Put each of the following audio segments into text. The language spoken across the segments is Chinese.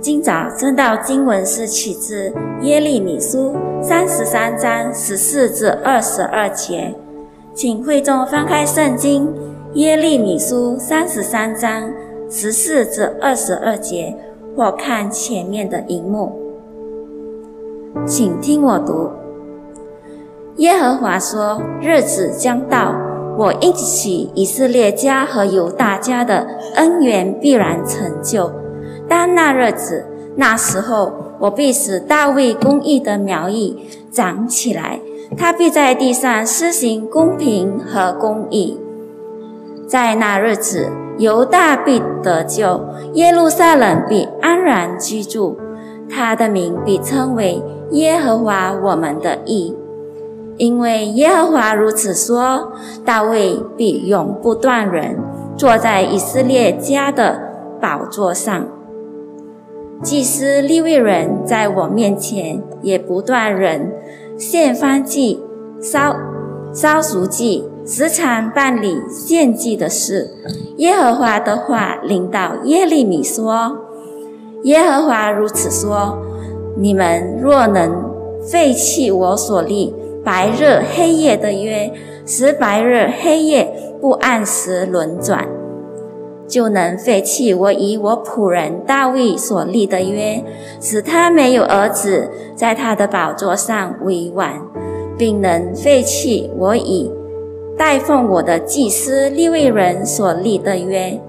今早正道经文是取自耶利米书三十三章十四至二十二节，请会众翻开圣经耶利米书三十三章十四至二十二节，或看前面的荧幕。请听我读：耶和华说，日子将到，我应起以色列家和犹大家的恩缘必然成就。当那日子，那时候，我必使大卫公义的苗裔长起来，他必在地上施行公平和公义。在那日子，犹大必得救，耶路撒冷必安然居住，他的名必称为耶和华我们的义，因为耶和华如此说：大卫必永不断人，坐在以色列家的宝座上。祭司利未人在我面前也不断人献翻祭、烧烧赎祭，时常办理献祭的事。耶和华的话领导耶利米说：“耶和华如此说：你们若能废弃我所立白日黑夜的约，使白日黑夜不按时轮转。”就能废弃我以我仆人大卫所立的约，使他没有儿子在他的宝座上为王，并能废弃我以代奉我的祭司利未人所立的约。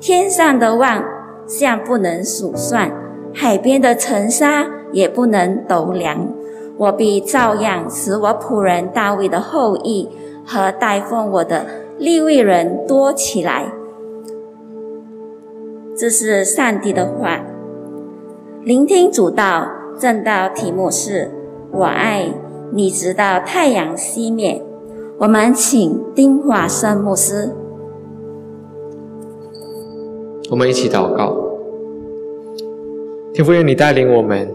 天上的万象不能数算，海边的尘沙也不能斗量。我必照样使我仆人大卫的后裔和代奉我的利未人多起来。这是上帝的话。聆听主道，正道题目是“我爱你，直到太阳熄灭”。我们请丁华生牧师。我们一起祷告，天父，愿你带领我们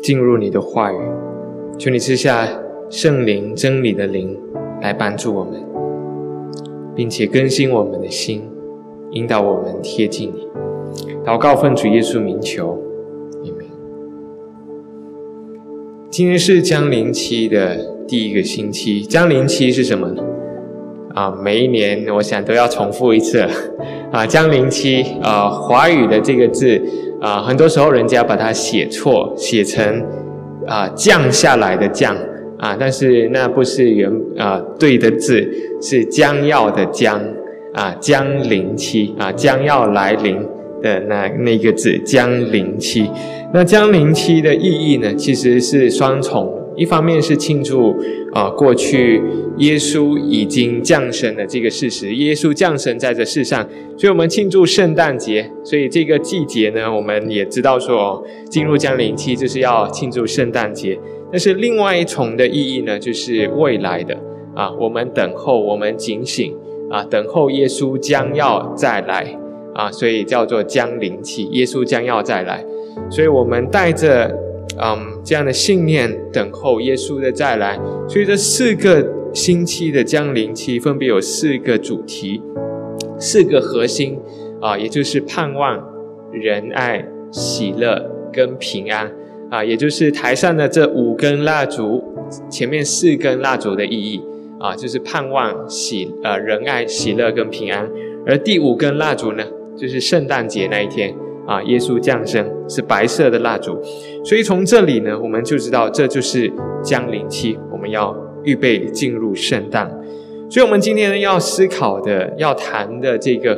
进入你的话语，求你赐下圣灵真理的灵来帮助我们，并且更新我们的心，引导我们贴近你。祷告奉主耶稣名求，阿门。今天是江陵期的第一个星期，江陵期是什么呢？啊，每一年我想都要重复一次 啊。江陵期啊，华语的这个字啊，很多时候人家把它写错，写成啊降下来的降啊，但是那不是原啊对的字，是将要的将啊，江陵期啊，将要来临。的那那个字将临期，那将临期的意义呢，其实是双重。一方面是庆祝啊，过去耶稣已经降生的这个事实，耶稣降生在这世上，所以我们庆祝圣诞节。所以这个季节呢，我们也知道说，进入江陵期就是要庆祝圣诞节。但是另外一重的意义呢，就是未来的啊，我们等候，我们警醒啊，等候耶稣将要再来。啊，所以叫做将临期，耶稣将要再来，所以我们带着嗯这样的信念等候耶稣的再来。所以这四个星期的将临期分别有四个主题，四个核心啊，也就是盼望、仁爱、喜乐跟平安啊，也就是台上的这五根蜡烛，前面四根蜡烛的意义啊，就是盼望、喜呃仁爱、喜乐跟平安，而第五根蜡烛呢？就是圣诞节那一天啊，耶稣降生是白色的蜡烛，所以从这里呢，我们就知道这就是降临期，我们要预备进入圣诞。所以，我们今天要思考的、要谈的这个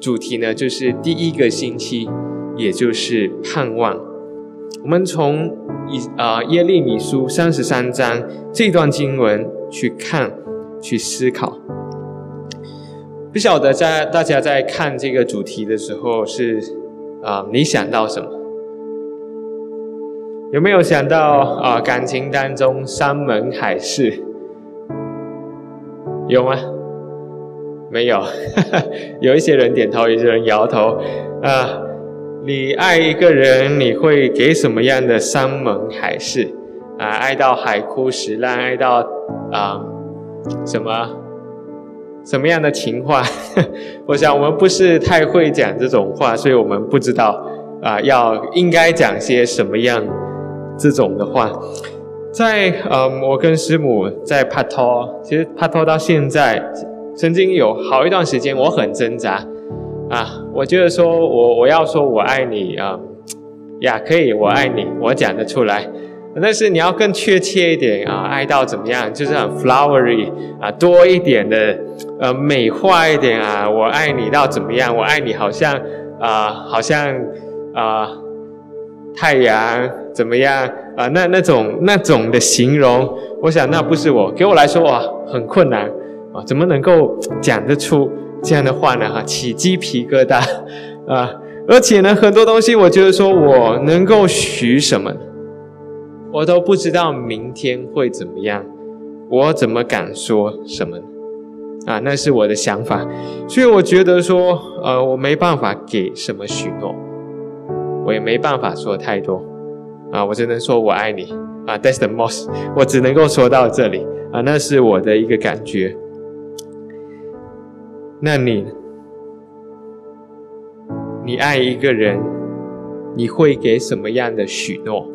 主题呢，就是第一个星期，也就是盼望。我们从以啊耶利米书三十三章这段经文去看、去思考。不晓得在大家在看这个主题的时候是啊，你想到什么？有没有想到啊，感情当中山盟海誓？有吗？没有，有一些人点头，有些人摇头。啊，你爱一个人，你会给什么样的山盟海誓？啊，爱到海枯石烂，爱到啊什么？什么样的情话？我想我们不是太会讲这种话，所以我们不知道啊，要应该讲些什么样这种的话。在嗯，我跟师母在拍拖，其实拍拖到现在，曾经有好一段时间，我很挣扎啊。我觉得说我我要说我爱你啊，呀，可以，我爱你，我讲得出来。但是你要更确切一点啊，爱到怎么样？就是很 flowery 啊，多一点的呃美化一点啊，我爱你到怎么样？我爱你好像啊，好像啊。太阳怎么样啊？那那种那种的形容，我想那不是我，给我来说哇，很困难啊！怎么能够讲得出这样的话呢？哈，起鸡皮疙瘩啊！而且呢，很多东西，我觉得说我能够许什么，我都不知道明天会怎么样，我怎么敢说什么啊？那是我的想法，所以我觉得说，呃，我没办法给什么许诺。我也没办法说太多，啊，我只能说我爱你，啊，That's the most，我只能够说到这里，啊，那是我的一个感觉。那你，你爱一个人，你会给什么样的许诺？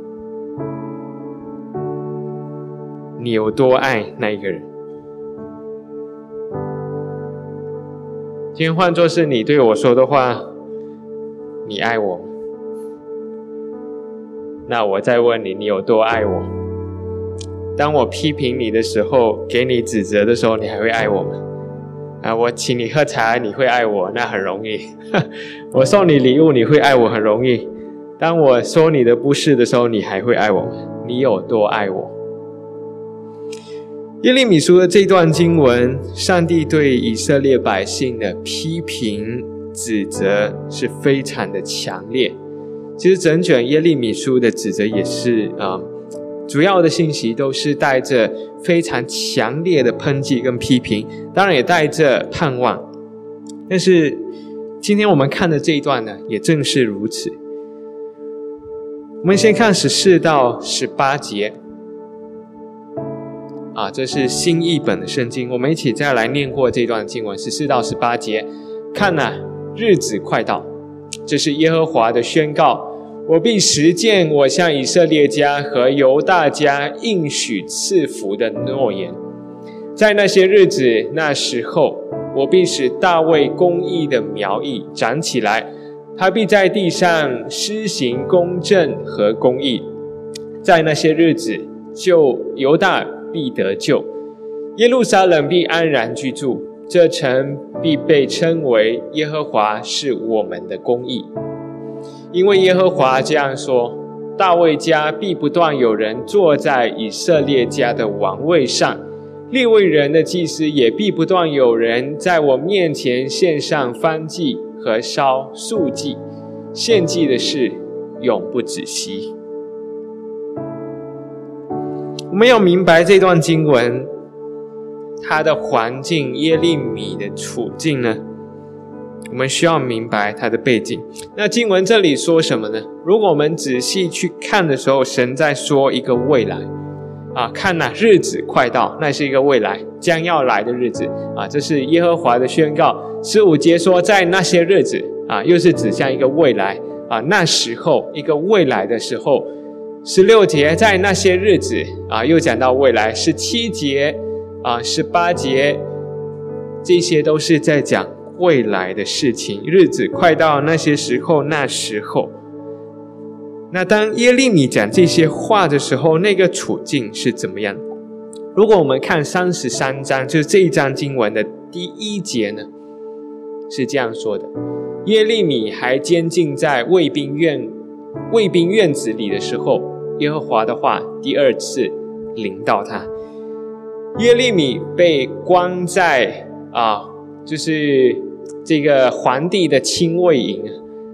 你有多爱那一个人？今天换作是你对我说的话，你爱我？那我再问你，你有多爱我？当我批评你的时候，给你指责的时候，你还会爱我吗？啊，我请你喝茶，你会爱我？那很容易。我送你礼物，你会爱我？很容易。当我说你的不是的时候，你还会爱我吗？你有多爱我？耶利米书的这段经文，上帝对以色列百姓的批评指责是非常的强烈。其实整卷耶利米书的指责也是啊，主要的信息都是带着非常强烈的抨击跟批评，当然也带着盼望。但是今天我们看的这一段呢，也正是如此。我们先看十四到十八节，啊，这是新译本的圣经，我们一起再来念过这段经文，十四到十八节。看呐，日子快到。这是耶和华的宣告：我必实践我向以色列家和犹大家应许赐福的诺言。在那些日子、那时候，我必使大卫公义的苗裔长起来，他必在地上施行公正和公义。在那些日子，就犹大必得救，耶路撒冷必安然居住。这城必被称为耶和华是我们的公义，因为耶和华这样说：大卫家必不断有人坐在以色列家的王位上，列位人的祭司也必不断有人在我面前献上燔祭和烧素祭，献祭的事永不止息。我们要明白这段经文。它的环境耶利米的处境呢？我们需要明白他的背景。那经文这里说什么呢？如果我们仔细去看的时候，神在说一个未来啊，看呐，日子快到，那是一个未来将要来的日子啊，这是耶和华的宣告。十五节说，在那些日子啊，又是指向一个未来啊，那时候一个未来的时候。十六节在那些日子啊，又讲到未来。十七节。啊，十八节，这些都是在讲未来的事情，日子快到那些时候，那时候。那当耶利米讲这些话的时候，那个处境是怎么样？如果我们看三十三章，就是这一章经文的第一节呢，是这样说的：耶利米还监禁在卫兵院卫兵院子里的时候，耶和华的话第二次临到他。耶利米被关在啊，就是这个皇帝的亲卫营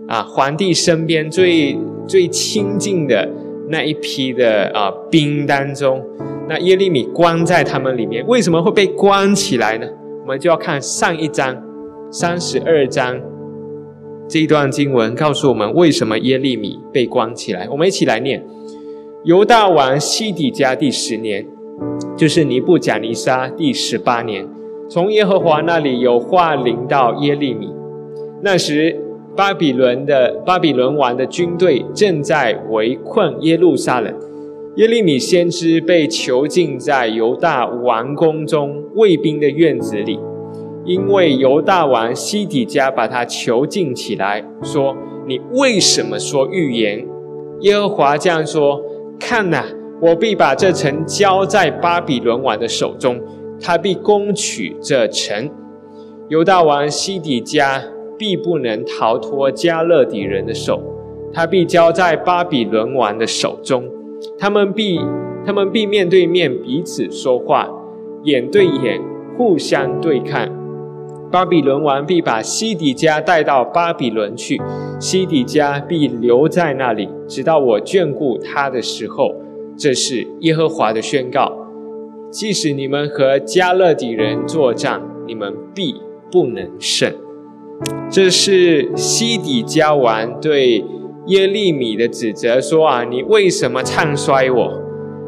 啊，皇帝身边最最亲近的那一批的啊兵当中，那耶利米关在他们里面，为什么会被关起来呢？我们就要看上一章三十二章这一段经文，告诉我们为什么耶利米被关起来。我们一起来念：犹大王西底家第十年。就是尼布甲尼撒第十八年，从耶和华那里有话临到耶利米。那时，巴比伦的巴比伦王的军队正在围困耶路撒冷。耶利米先知被囚禁在犹大王宫中卫兵的院子里，因为犹大王西底家把他囚禁起来，说：“你为什么说预言？”耶和华这样说：“看呐，我必把这城交在巴比伦王的手中，他必攻取这城。犹大王西底家必不能逃脱加勒底人的手，他必交在巴比伦王的手中。”他们必，他们必面对面彼此说话，眼对眼，互相对看。巴比伦王必把西底家带到巴比伦去，西底家必留在那里，直到我眷顾他的时候。这是耶和华的宣告。即使你们和加勒底人作战，你们必不能胜。这是西底家王对。耶利米的指责说：“啊，你为什么唱衰我？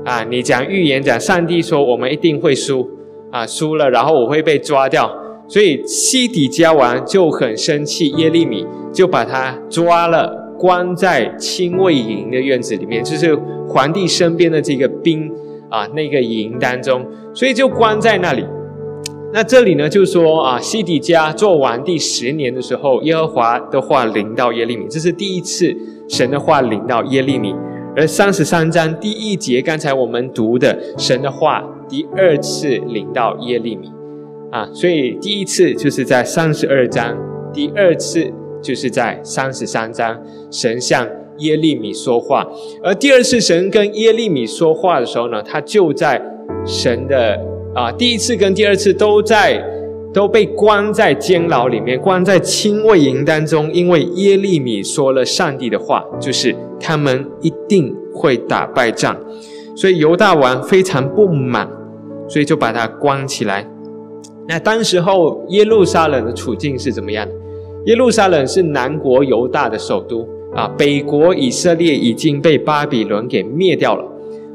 啊，你讲预言，讲上帝说我们一定会输，啊，输了，然后我会被抓掉。所以西底家王就很生气，耶利米就把他抓了，关在亲卫营的院子里面，就是皇帝身边的这个兵啊，那个营当中，所以就关在那里。”那这里呢，就说啊，西底家做完第十年的时候，耶和华的话临到耶利米，这是第一次神的话临到耶利米。而三十三章第一节，刚才我们读的神的话第二次临到耶利米，啊，所以第一次就是在三十二章，第二次就是在三十三章，神向耶利米说话。而第二次神跟耶利米说话的时候呢，他就在神的。啊，第一次跟第二次都在都被关在监牢里面，关在亲卫营当中，因为耶利米说了上帝的话，就是他们一定会打败仗，所以犹大王非常不满，所以就把他关起来。那当时候耶路撒冷的处境是怎么样的？耶路撒冷是南国犹大的首都啊，北国以色列已经被巴比伦给灭掉了，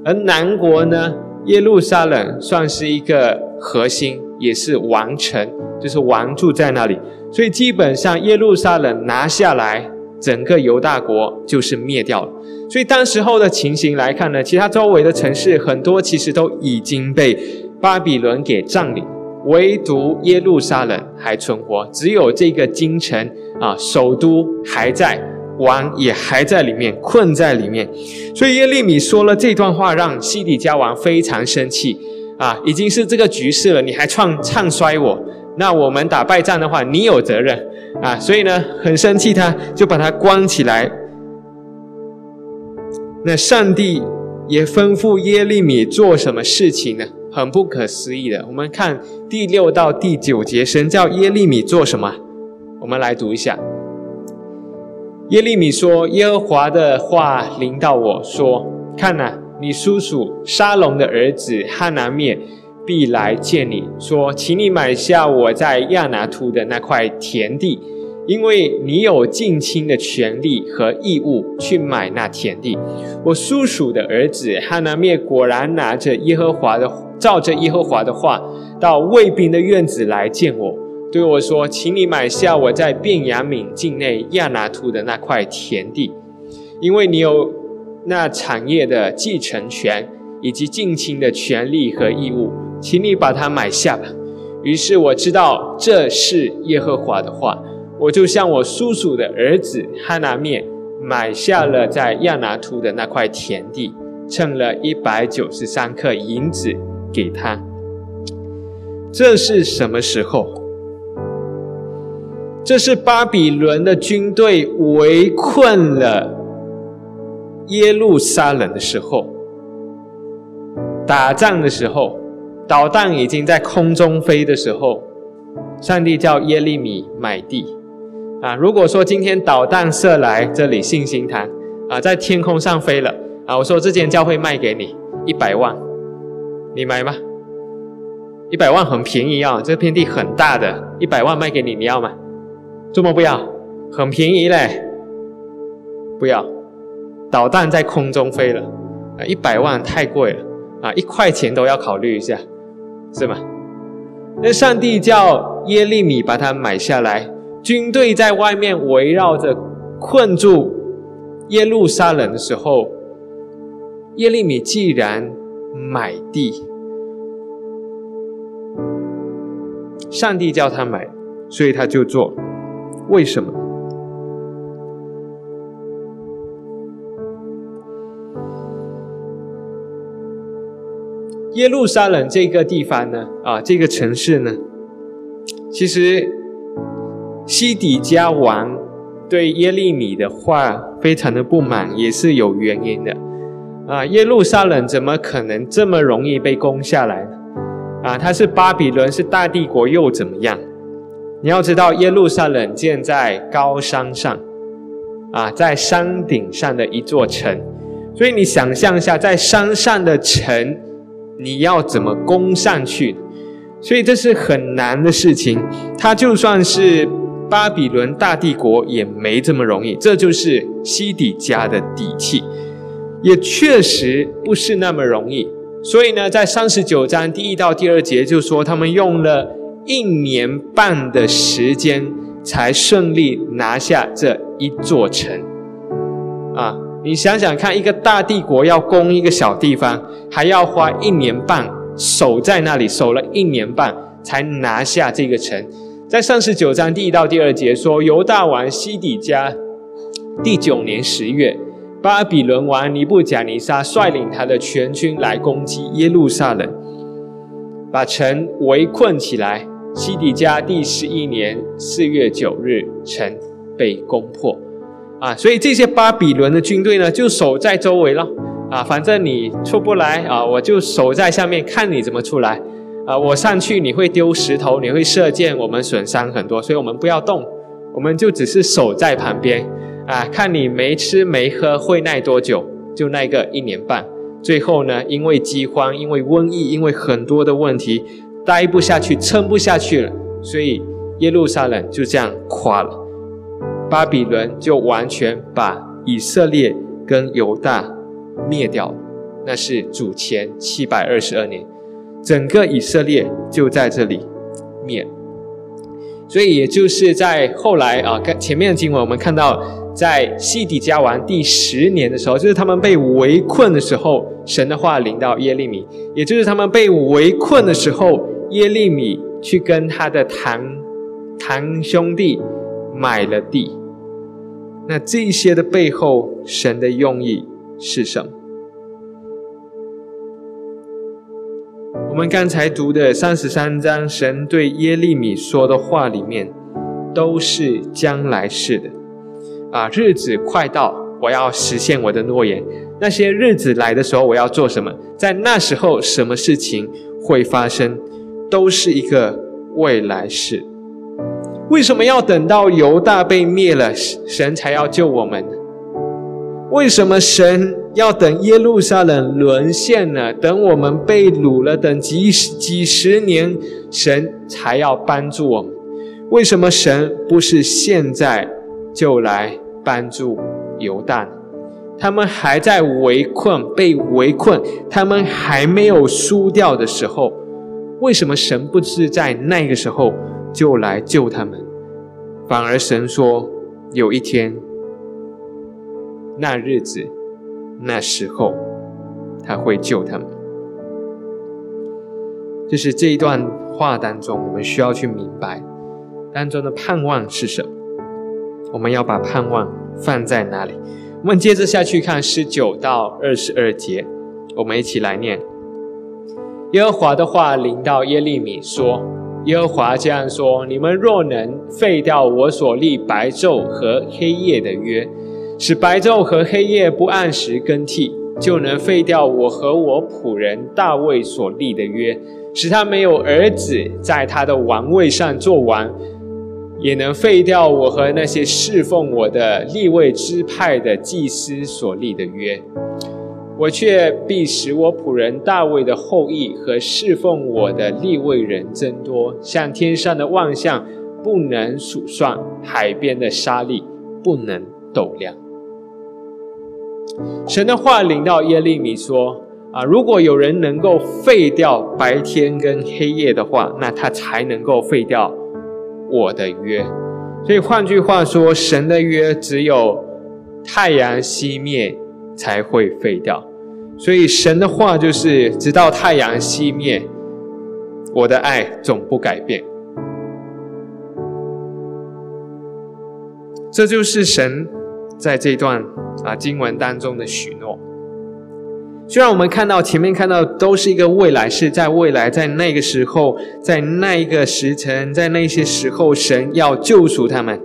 而南国呢？耶路撒冷算是一个核心，也是王城，就是王住在那里。所以基本上耶路撒冷拿下来，整个犹大国就是灭掉了。所以当时候的情形来看呢，其他周围的城市很多其实都已经被巴比伦给占领，唯独耶路撒冷还存活，只有这个京城啊，首都还在。王也还在里面，困在里面，所以耶利米说了这段话，让西底家王非常生气啊！已经是这个局势了，你还唱唱衰我，那我们打败仗的话，你有责任啊！所以呢，很生气，他就把他关起来。那上帝也吩咐耶利米做什么事情呢？很不可思议的。我们看第六到第九节，神叫耶利米做什么？我们来读一下。耶利米说：“耶和华的话临到我说：看呐，你叔叔沙龙的儿子哈拿灭必来见你，说，请你买下我在亚拿图的那块田地，因为你有近亲的权利和义务去买那田地。我叔叔的儿子哈拿灭果然拿着耶和华的，照着耶和华的话，到卫兵的院子来见我。”对我说：“请你买下我在便雅悯境内亚拿图的那块田地，因为你有那产业的继承权以及近亲的权利和义务，请你把它买下吧。”于是我知道这是耶和华的话，我就向我叔叔的儿子哈拿面买下了在亚拿图的那块田地，称了一百九十三克银子给他。这是什么时候？这是巴比伦的军队围困了耶路撒冷的时候，打仗的时候，导弹已经在空中飞的时候，上帝叫耶利米买地啊！如果说今天导弹射来这里信心堂啊，在天空上飞了啊，我说这间教会卖给你一百万，你买吗？一百万很便宜啊，这片地很大的，一百万卖给你，你要吗？这么不要，很便宜嘞。不要，导弹在空中飞了，啊，一百万太贵了，啊，一块钱都要考虑一下，是吗？那上帝叫耶利米把它买下来，军队在外面围绕着困住耶路撒冷的时候，耶利米既然买地，上帝叫他买，所以他就做。为什么？耶路撒冷这个地方呢？啊，这个城市呢？其实西底家王对耶利米的话非常的不满，也是有原因的。啊，耶路撒冷怎么可能这么容易被攻下来呢？啊，它是巴比伦，是大帝国，又怎么样？你要知道，耶路撒冷建在高山上，啊，在山顶上的一座城，所以你想象一下，在山上的城，你要怎么攻上去？所以这是很难的事情。它就算是巴比伦大帝国，也没这么容易。这就是西底家的底气，也确实不是那么容易。所以呢，在三十九章第一到第二节就说，他们用了。一年半的时间才顺利拿下这一座城，啊！你想想看，一个大帝国要攻一个小地方，还要花一年半守在那里，守了一年半才拿下这个城。在三十九章第一到第二节说，犹大王西底家第九年十月，巴比伦王尼布甲尼撒率领他的全军来攻击耶路撒冷，把城围困起来。西底家第十一年四月九日，城被攻破，啊，所以这些巴比伦的军队呢，就守在周围了，啊，反正你出不来啊，我就守在下面看你怎么出来，啊，我上去你会丢石头，你会射箭，我们损伤很多，所以我们不要动，我们就只是守在旁边，啊，看你没吃没喝会耐多久，就耐个一年半，最后呢，因为饥荒，因为瘟疫，因为很多的问题。待不下去，撑不下去了，所以耶路撒冷就这样垮了。巴比伦就完全把以色列跟犹大灭掉了。那是主前七百二十二年，整个以色列就在这里灭。所以也就是在后来啊，跟前面的经文我们看到，在西底家王第十年的时候，就是他们被围困的时候，神的话临到耶利米，也就是他们被围困的时候。耶利米去跟他的堂堂兄弟买了地，那这些的背后，神的用意是什么？我们刚才读的三十三章，神对耶利米说的话里面，都是将来式的。啊，日子快到，我要实现我的诺言。那些日子来的时候，我要做什么？在那时候，什么事情会发生？都是一个未来式。为什么要等到犹大被灭了，神才要救我们？为什么神要等耶路撒冷沦陷了，等我们被掳了，等几十几十年，神才要帮助我们？为什么神不是现在就来帮助犹大？他们还在围困，被围困，他们还没有输掉的时候。为什么神不是在那个时候就来救他们，反而神说有一天、那日子、那时候他会救他们？就是这一段话当中，我们需要去明白当中的盼望是什么。我们要把盼望放在哪里？我们接着下去看十九到二十二节，我们一起来念。耶和华的话临到耶利米说：“耶和华这样说：你们若能废掉我所立白昼和黑夜的约，使白昼和黑夜不按时更替，就能废掉我和我仆人大卫所立的约，使他没有儿子在他的王位上做王，也能废掉我和那些侍奉我的立位支派的祭司所立的约。”我却必使我仆人大卫的后裔和侍奉我的立位人增多，像天上的万象不能数算，海边的沙粒不能斗量。神的话临到耶利米说：“啊，如果有人能够废掉白天跟黑夜的话，那他才能够废掉我的约。所以换句话说，神的约只有太阳熄灭才会废掉。所以神的话就是：直到太阳熄灭，我的爱总不改变。这就是神在这段啊经文当中的许。虽然我们看到前面看到都是一个未来，是在未来，在那个时候，在那一个时辰，在那些时候，神要救赎他们。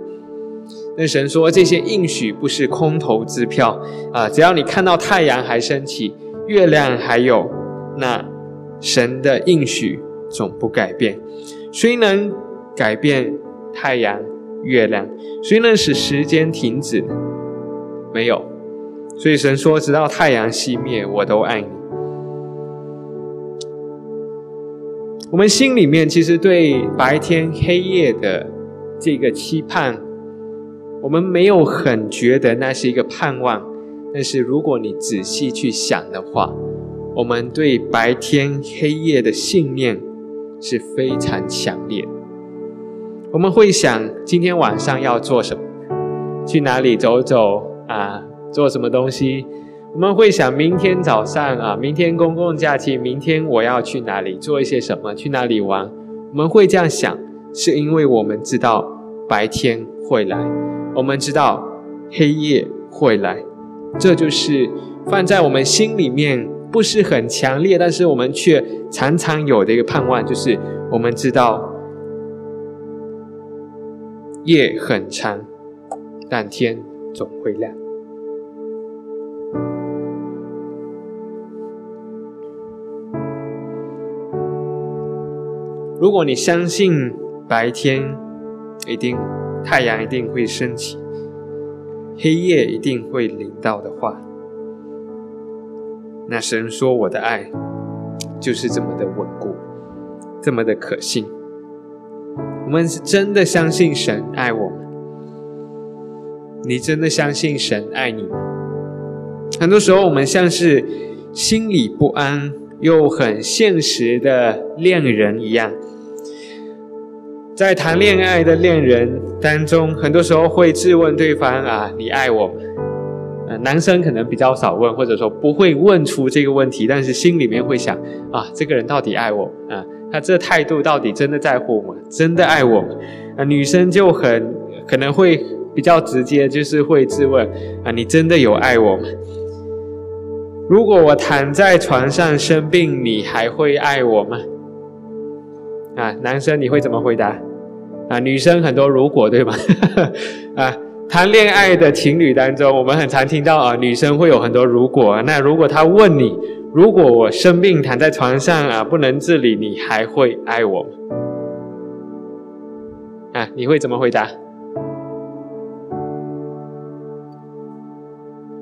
那神说这些应许不是空头支票啊！只要你看到太阳还升起，月亮还有，那神的应许总不改变。谁能改变太阳、月亮？谁能使时间停止？没有。所以神说：“直到太阳熄灭，我都爱你。”我们心里面其实对白天黑夜的这个期盼，我们没有很觉得那是一个盼望。但是如果你仔细去想的话，我们对白天黑夜的信念是非常强烈。我们会想今天晚上要做什么，去哪里走走啊？做什么东西？我们会想明天早上啊，明天公共假期，明天我要去哪里做一些什么？去哪里玩？我们会这样想，是因为我们知道白天会来，我们知道黑夜会来，这就是放在我们心里面不是很强烈，但是我们却常常有的一个盼望，就是我们知道夜很长，但天总会亮。如果你相信白天一定太阳一定会升起，黑夜一定会临到的话，那神说我的爱就是这么的稳固，这么的可信。我们是真的相信神爱我们，你真的相信神爱你吗？很多时候我们像是心里不安又很现实的恋人一样。在谈恋爱的恋人当中，很多时候会质问对方啊，你爱我？呃，男生可能比较少问，或者说不会问出这个问题，但是心里面会想啊，这个人到底爱我啊？他这态度到底真的在乎我吗？真的爱我吗？啊，女生就很可能会比较直接，就是会质问啊，你真的有爱我吗？如果我躺在床上生病，你还会爱我吗？啊，男生你会怎么回答？啊，女生很多如果对吗？啊，谈恋爱的情侣当中，我们很常听到啊，女生会有很多如果。那如果他问你，如果我生病躺在床上啊，不能自理，你还会爱我吗？啊，你会怎么回答？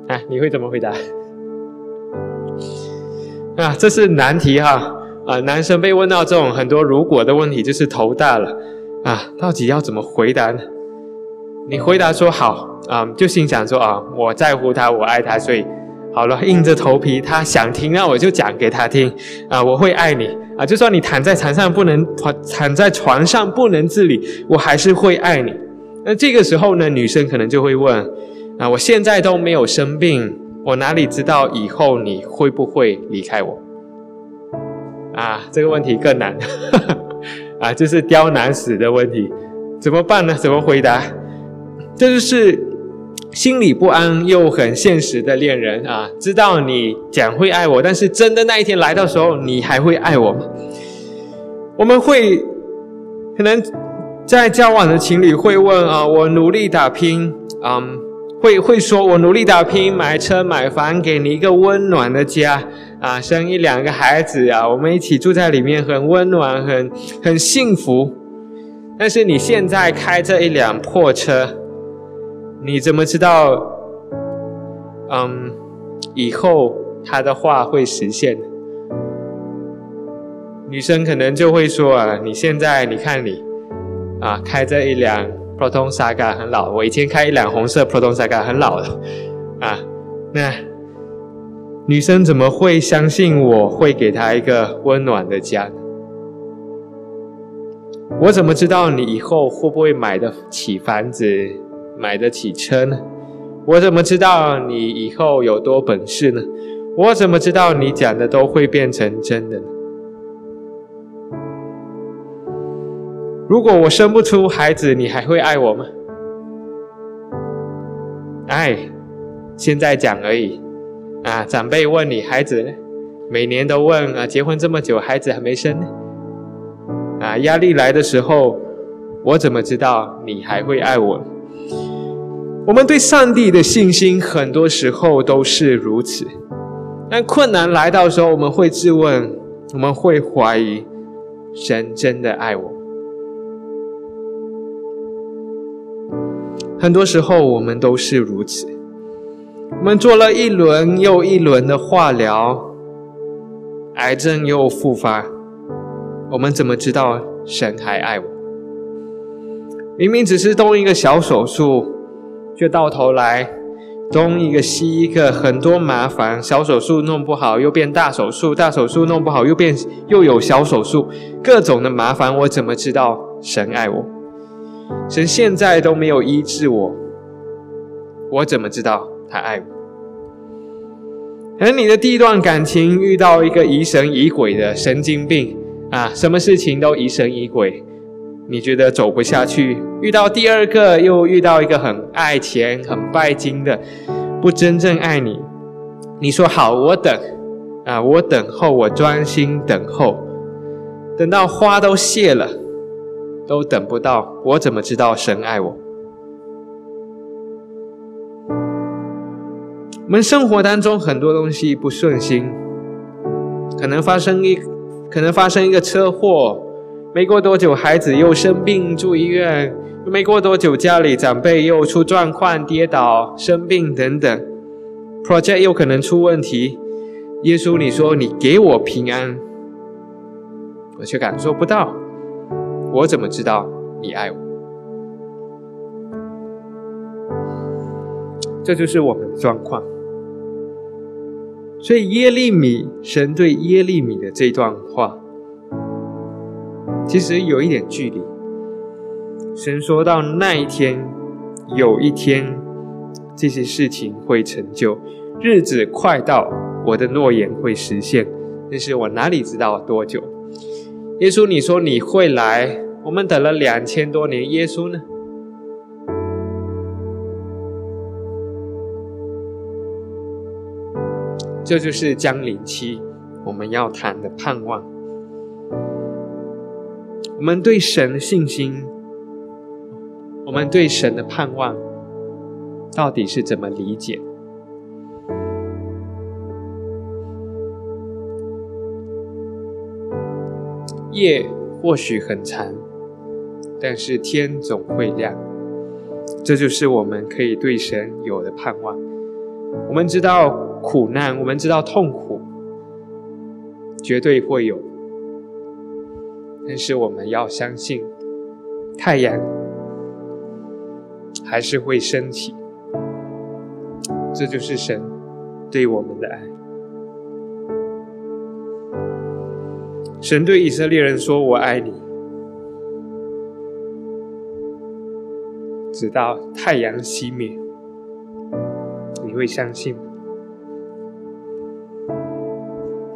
啊，你会怎么回答？啊，这是难题哈。啊，男生被问到这种很多如果的问题，就是头大了啊！到底要怎么回答呢？你回答说好啊，就心想说啊，我在乎他，我爱他，所以好了，硬着头皮，他想听，那我就讲给他听啊，我会爱你啊，就算你躺在床上不能躺躺在床上不能自理，我还是会爱你。那这个时候呢，女生可能就会问啊，我现在都没有生病，我哪里知道以后你会不会离开我？啊，这个问题更难，啊，这是刁难死的问题，怎么办呢？怎么回答？这就是心里不安又很现实的恋人啊，知道你讲会爱我，但是真的那一天来到时候，你还会爱我吗？我们会可能在交往的情侣会问啊，我努力打拼，嗯，会会说我努力打拼，买车买房，给你一个温暖的家。啊，生一两个孩子啊，我们一起住在里面，很温暖，很很幸福。但是你现在开着一辆破车，你怎么知道？嗯，以后他的话会实现？女生可能就会说啊，你现在你看你，啊，开着一辆 Proton Saga 很老，我以前开一辆红色 Proton Saga 很老了，啊，那。女生怎么会相信我会给她一个温暖的家？我怎么知道你以后会不会买得起房子、买得起车呢？我怎么知道你以后有多本事呢？我怎么知道你讲的都会变成真的呢？如果我生不出孩子，你还会爱我吗？爱，现在讲而已。啊，长辈问你孩子，每年都问啊，结婚这么久，孩子还没生。啊，压力来的时候，我怎么知道你还会爱我？我们对上帝的信心，很多时候都是如此。但困难来到的时候，我们会质问，我们会怀疑，神真的爱我？很多时候，我们都是如此。我们做了一轮又一轮的化疗，癌症又复发。我们怎么知道神还爱我？明明只是动一个小手术，却到头来东一个西一个，很多麻烦。小手术弄不好又变大手术，大手术弄不好又变又有小手术，各种的麻烦。我怎么知道神爱我？神现在都没有医治我，我怎么知道他爱我？而你的第一段感情遇到一个疑神疑鬼的神经病。啊，什么事情都疑神疑鬼，你觉得走不下去？遇到第二个，又遇到一个很爱钱、很拜金的，不真正爱你。你说好，我等，啊，我等候，我专心等候，等到花都谢了，都等不到，我怎么知道神爱我？我们生活当中很多东西不顺心，可能发生一。可能发生一个车祸，没过多久孩子又生病住医院，没过多久家里长辈又出状况跌倒生病等等，project 又可能出问题。耶稣，你说你给我平安，我却感受不到，我怎么知道你爱我？这就是我们的状况。所以耶利米神对耶利米的这段话，其实有一点距离。神说到那一天，有一天，这些事情会成就，日子快到，我的诺言会实现。但是我哪里知道多久？耶稣，你说你会来，我们等了两千多年，耶稣呢？这就是江临期我们要谈的盼望。我们对神的信心，我们对神的盼望，到底是怎么理解？夜或许很长，但是天总会亮。这就是我们可以对神有的盼望。我们知道。苦难，我们知道痛苦绝对会有，但是我们要相信，太阳还是会升起。这就是神对我们的爱。神对以色列人说：“我爱你，直到太阳熄灭。”你会相信吗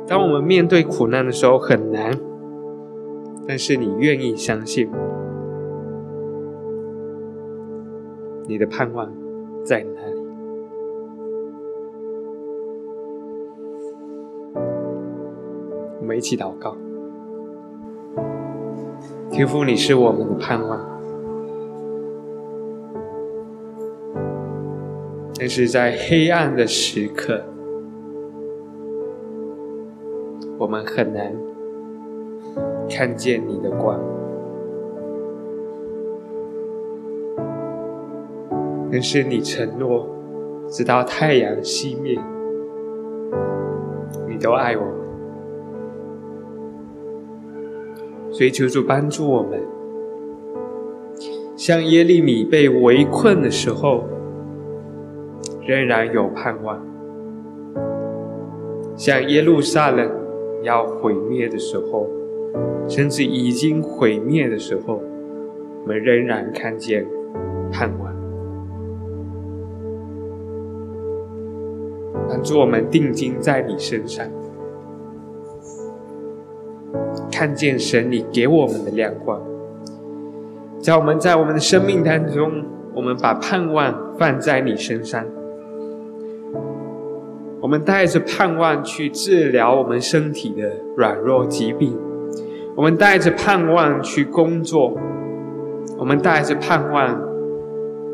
当我们面对苦难的时候很难，但是你愿意相信，你的盼望在哪里？我们一起祷告，天父，你是我们的盼望，但是在黑暗的时刻。我们很难看见你的光，但是你承诺，直到太阳熄灭，你都爱我们。所以求主帮助我们，像耶利米被围困的时候，仍然有盼望；像耶路撒冷。要毁灭的时候，甚至已经毁灭的时候，我们仍然看见盼望。帮助我们定睛在你身上，看见神你给我们的亮光。在我们在我们的生命当中，我们把盼望放在你身上，我们带着盼望去治疗我们身体的软弱疾病，我们带着盼望去工作，我们带着盼望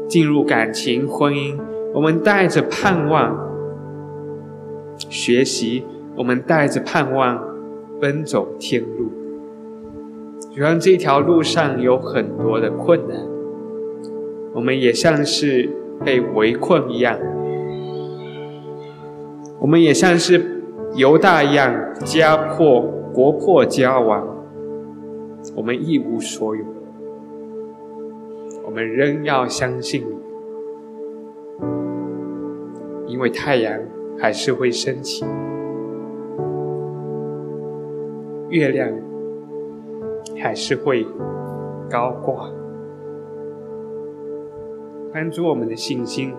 进入感情婚姻，我们带着盼望。学习，我们带着盼望奔走天路。虽然这条路上有很多的困难，我们也像是被围困一样，我们也像是犹大一样家破国破家亡，我们一无所有，我们仍要相信你，因为太阳。还是会升起，月亮还是会高挂，帮助我们的信心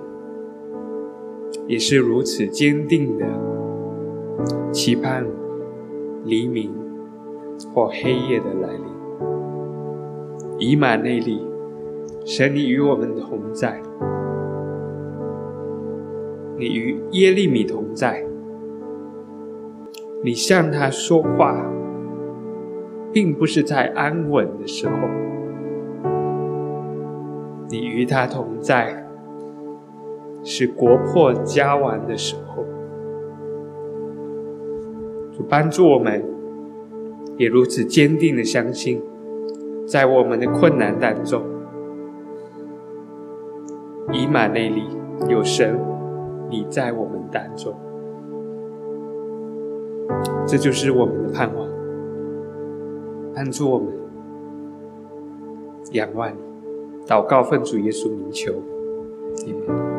也是如此坚定的，期盼黎明或黑夜的来临。以马内利，神你与我们同在。你与耶利米同在，你向他说话，并不是在安稳的时候；你与他同在，是国破家亡的时候。主帮助我们，也如此坚定的相信，在我们的困难当中，以马内利有神。你在我们当中，这就是我们的盼望。帮助我们仰望你，祷告奉主耶稣名求，你们。